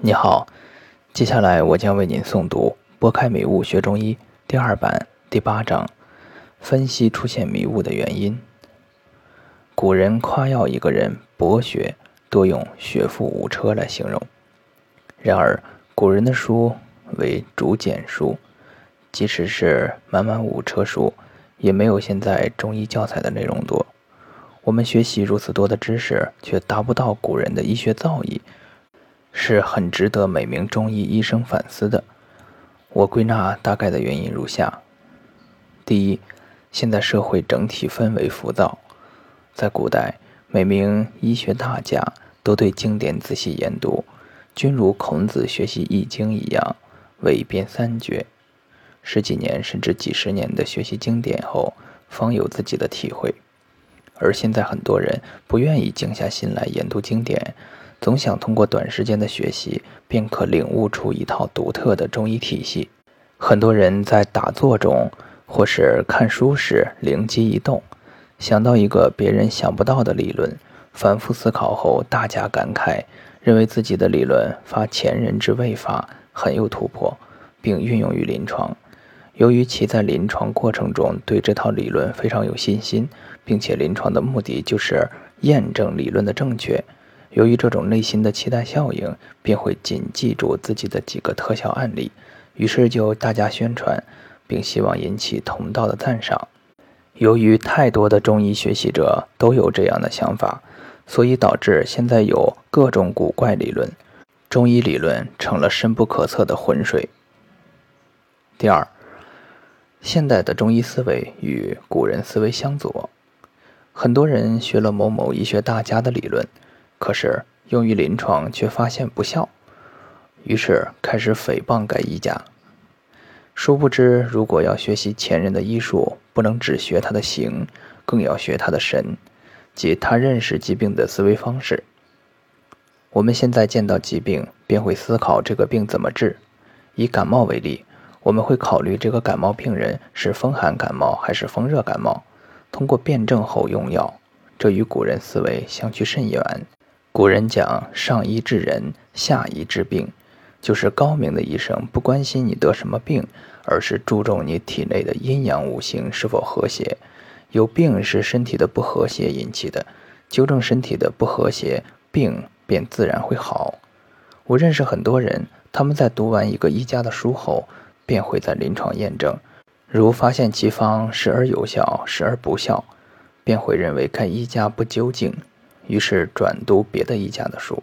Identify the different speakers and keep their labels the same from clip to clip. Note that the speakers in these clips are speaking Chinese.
Speaker 1: 你好，接下来我将为您诵读《拨开迷雾学中医》第二版第八章，分析出现迷雾的原因。古人夸耀一个人博学，多用“学富五车”来形容。然而，古人的书为竹简书，即使是满满五车书，也没有现在中医教材的内容多。我们学习如此多的知识，却达不到古人的医学造诣。是很值得每名中医医生反思的。我归纳大概的原因如下：第一，现代社会整体氛围浮躁。在古代，每名医学大家都对经典仔细研读，均如孔子学习《易经》一样，未编三绝。十几年甚至几十年的学习经典后，方有自己的体会。而现在很多人不愿意静下心来研读经典。总想通过短时间的学习，便可领悟出一套独特的中医体系。很多人在打坐中或是看书时灵机一动，想到一个别人想不到的理论，反复思考后大加感慨，认为自己的理论发前人之未发，很有突破，并运用于临床。由于其在临床过程中对这套理论非常有信心，并且临床的目的就是验证理论的正确。由于这种内心的期待效应，便会谨记住自己的几个特效案例，于是就大加宣传，并希望引起同道的赞赏。由于太多的中医学习者都有这样的想法，所以导致现在有各种古怪理论，中医理论成了深不可测的浑水。第二，现代的中医思维与古人思维相左，很多人学了某某医学大家的理论。可是用于临床却发现不效，于是开始诽谤该医家。殊不知，如果要学习前人的医术，不能只学他的形，更要学他的神，即他认识疾病的思维方式。我们现在见到疾病，便会思考这个病怎么治。以感冒为例，我们会考虑这个感冒病人是风寒感冒还是风热感冒，通过辨证后用药。这与古人思维相去甚远。古人讲上医治人，下医治病，就是高明的医生不关心你得什么病，而是注重你体内的阴阳五行是否和谐。有病是身体的不和谐引起的，纠正身体的不和谐，病便自然会好。我认识很多人，他们在读完一个医家的书后，便会在临床验证，如发现其方时而有效，时而不效，便会认为该医家不究竟。于是转读别的医家的书，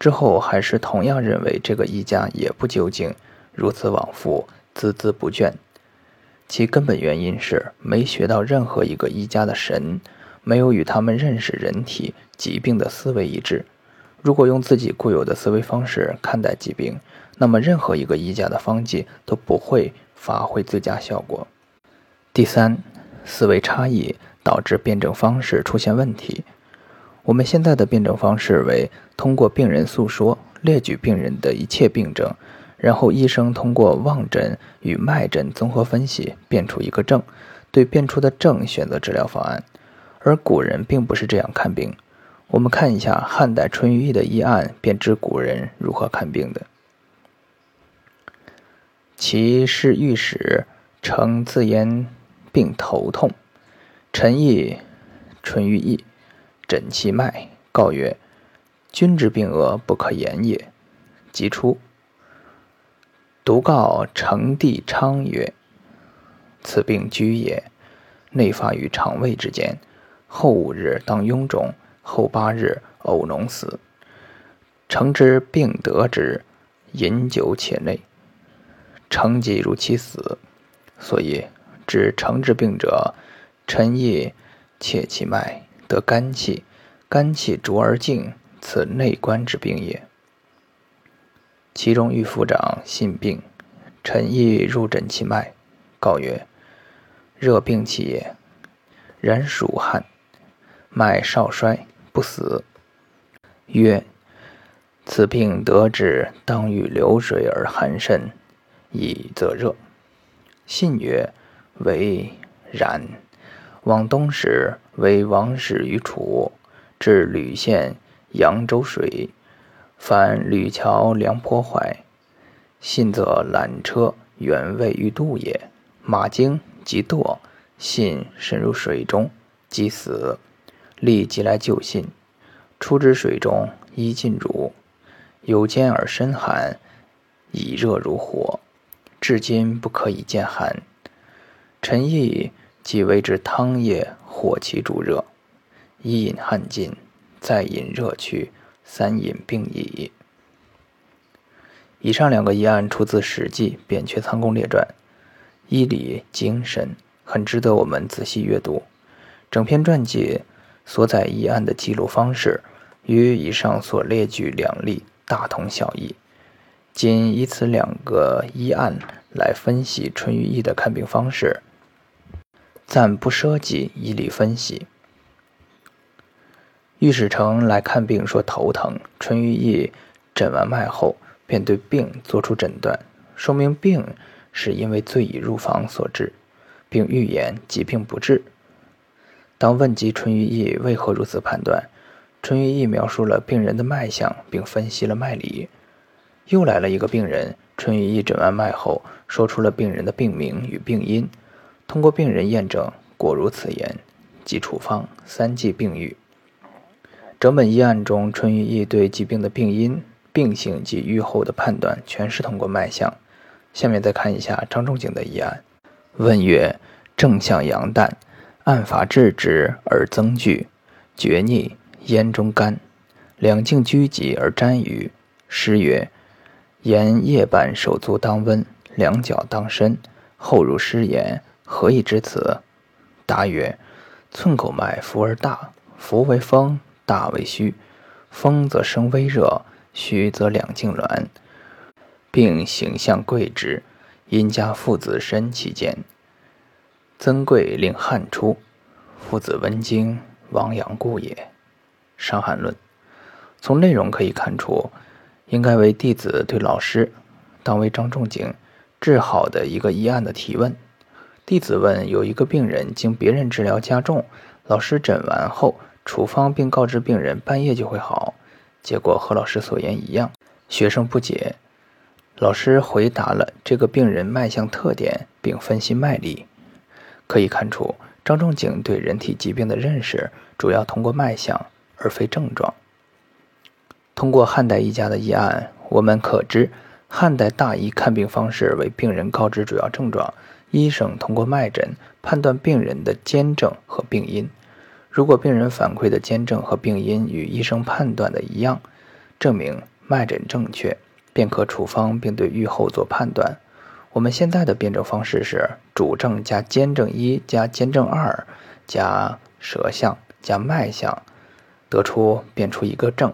Speaker 1: 之后还是同样认为这个医家也不究竟，如此往复，孜孜不倦。其根本原因是没学到任何一个医家的神，没有与他们认识人体疾病的思维一致。如果用自己固有的思维方式看待疾病，那么任何一个医家的方剂都不会发挥最佳效果。第三，思维差异导致辩证方式出现问题。我们现在的辩证方式为通过病人诉说列举病人的一切病症，然后医生通过望诊与脉诊综合分析辨出一个症，对辨出的症选择治疗方案。而古人并不是这样看病。我们看一下汉代淳于意的医案，便知古人如何看病的。其是御史称自言病头痛，陈毅、淳于意。诊其脉，告曰：“君之病恶不可言也。”即出。独告成帝昌曰：“此病居也，内发于肠胃之间。后五日当臃肿，后八日呕脓死。成之病得之，饮酒且内。成即如其死，所以治成之病者，臣亦切其脉。”得肝气，肝气浊而静，此内关之病也。其中遇夫长信病，臣亦入诊其脉，告曰：热病气也，然属汗，脉少衰，不死。曰：此病得之，当遇流水而寒甚，以则热。信曰：为然。往东时，为王室于楚，至吕县扬州水，凡吕桥梁颇坏，信则缆车原位欲渡也。马惊即堕，信深入水中，即死。立即来救信，出之水中，衣尽乳，有坚而身寒，以热如火，至今不可以见寒。臣亦即为之汤液，火其主热，一饮汗尽，再饮热去，三饮病矣。以上两个疑案出自《史记·扁鹊仓公列传》，医理精神，很值得我们仔细阅读。整篇传记。所载疑案的记录方式，与以上所列举两例大同小异。仅以此两个医案来分析淳于意的看病方式，暂不涉及医理分析。御史丞来看病说头疼，淳于意诊完脉后，便对病作出诊断，说明病是因为醉已入房所致，并预言疾病不治。当问及淳于意为何如此判断，淳于意描述了病人的脉象，并分析了脉理。又来了一个病人，淳于意诊完脉后，说出了病人的病名与病因。通过病人验证，果如此言，即处方三剂病愈。整本医案中，淳于意对疾病的病因、病性及愈后的判断，全是通过脉象。下面再看一下张仲景的医案。问曰：正向阳旦。按法治之而增聚，厥逆咽中干，两颈拘急而沾于。诗曰：“言夜半手足当温，两脚当伸。”后入诗言，何以知此？答曰：“寸口脉浮而大，浮为风，大为虚。风则生微热，虚则两颈挛，并形象贵之。因家父子身其间。”曾贵令汗出，父子温经，亡阳故也。《伤寒论》从内容可以看出，应该为弟子对老师，当为张仲景治好的一个医案的提问。弟子问：有一个病人经别人治疗加重，老师诊完后处方并告知病人半夜就会好，结果和老师所言一样。学生不解，老师回答了这个病人脉象特点，并分析脉理。可以看出，张仲景对人体疾病的认识主要通过脉象，而非症状。通过汉代医家的医案，我们可知汉代大医看病方式为病人告知主要症状，医生通过脉诊判断病人的兼症和病因。如果病人反馈的兼症和病因与医生判断的一样，证明脉诊正确，便可处方并对预后做判断。我们现在的辩证方式是主症加兼症一加兼症二加舌象加脉象，得出辨出一个症，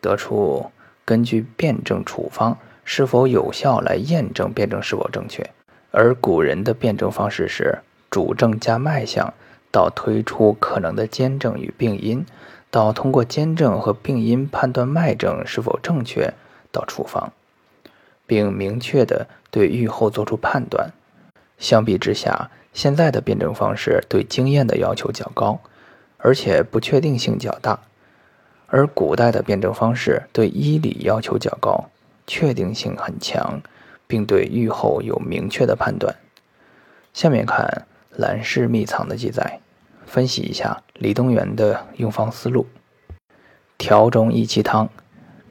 Speaker 1: 得出根据辩证处方是否有效来验证辩证是否正确。而古人的辩证方式是主症加脉象，到推出可能的兼症与病因，到通过兼症和病因判断脉症是否正确，到处方。并明确的对预后做出判断。相比之下，现在的辩证方式对经验的要求较高，而且不确定性较大；而古代的辩证方式对医理要求较高，确定性很强，并对预后有明确的判断。下面看《兰氏秘藏》的记载，分析一下李东垣的用方思路：调中益气汤，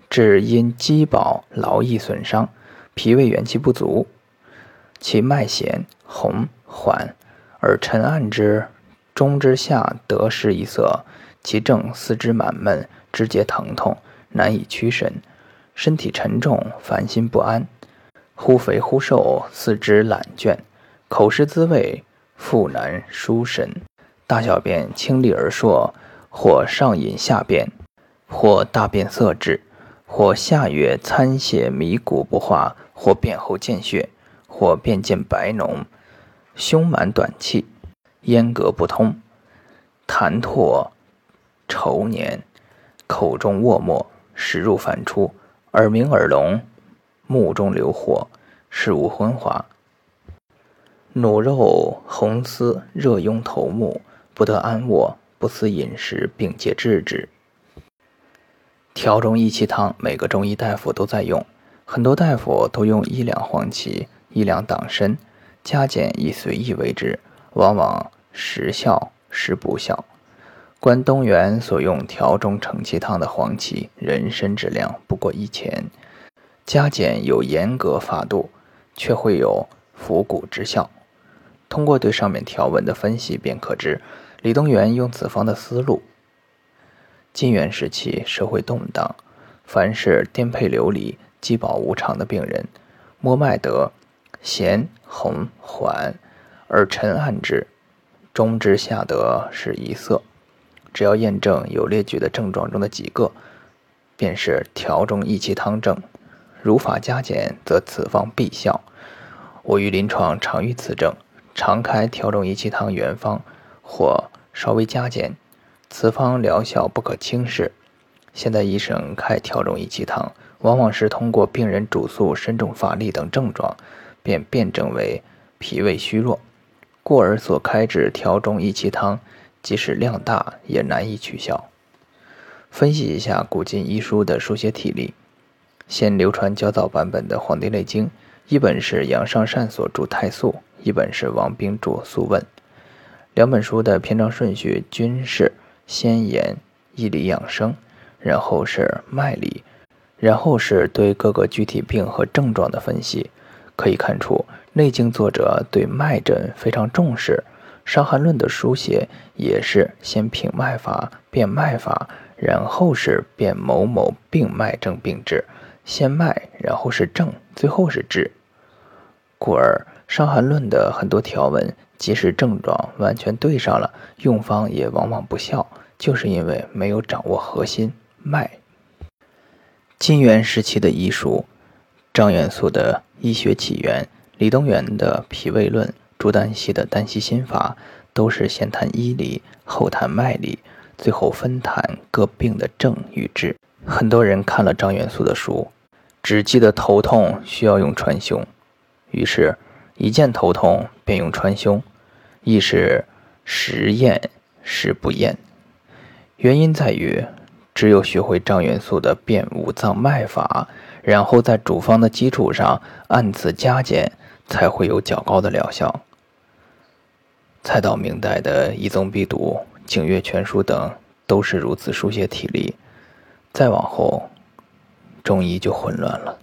Speaker 1: 治因饥饱劳逸损伤。脾胃元气不足，其脉弦红缓，而沉按之中之下得失一色，其正四肢满闷，肢节疼痛，难以屈伸，身体沉重，烦心不安，忽肥忽瘦，四肢懒倦，口失滋味，腹难舒伸，大小便清利而硕，或上饮下便，或大便色滞，或下月参血迷骨不化。或便后见血，或便见白脓，胸满短气，咽膈不通，痰唾稠黏，口中卧沫，食入反出，耳鸣耳聋，目中流火，视物昏滑，努肉红丝，热拥头目，不得安卧，不思饮食，并皆治之。条中益气汤，每个中医大夫都在用，很多大夫都用一两黄芪、一两党参，加减以随意为之，往往时效时不效。关东元所用条中承气汤的黄芪，人参之量不过一钱，加减有严格法度，却会有扶骨之效。通过对上面条文的分析，便可知李东垣用此方的思路。晋元时期，社会动荡，凡是颠沛流离、饥饱无常的病人，摸脉得弦、红、缓，而沉暗之，中之下得是一色。只要验证有列举的症状中的几个，便是调中益气汤症。如法加减，则此方必效。我于临床常遇此症，常开调中益气汤原方，或稍微加减。此方疗效不可轻视。现在医生开调中益气汤，往往是通过病人主诉身重乏力等症状，便辨证为脾胃虚弱，故而所开之调中益气汤，即使量大也难以取效。分析一下古今医书的书写体例，现流传较早版本的《黄帝内经》，一本是杨尚善所著《太素》，一本是王冰著《素问》，两本书的篇章顺序均是。先言医理养生，然后是脉理，然后是对各个具体病和症状的分析。可以看出，《内经》作者对脉诊非常重视，《伤寒论》的书写也是先评脉法、辨脉法，然后是辨某某病脉症病治，先脉，然后是症，最后是治。故而，《伤寒论》的很多条文。即使症状完全对上了，用方也往往不效，就是因为没有掌握核心脉。金元时期的医书，张元素的医学起源，李东垣的脾胃论，朱丹溪的丹溪心法，都是先谈医理，后谈脉理，最后分谈各病的症与治。很多人看了张元素的书，只记得头痛需要用川芎，于是，一见头痛便用川芎。亦是时验时不验，原因在于，只有学会张元素的辨五脏脉法，然后在主方的基础上按次加减，才会有较高的疗效。再到明代的《一宗必读》《景岳全书》等，都是如此书写体例。再往后，中医就混乱了。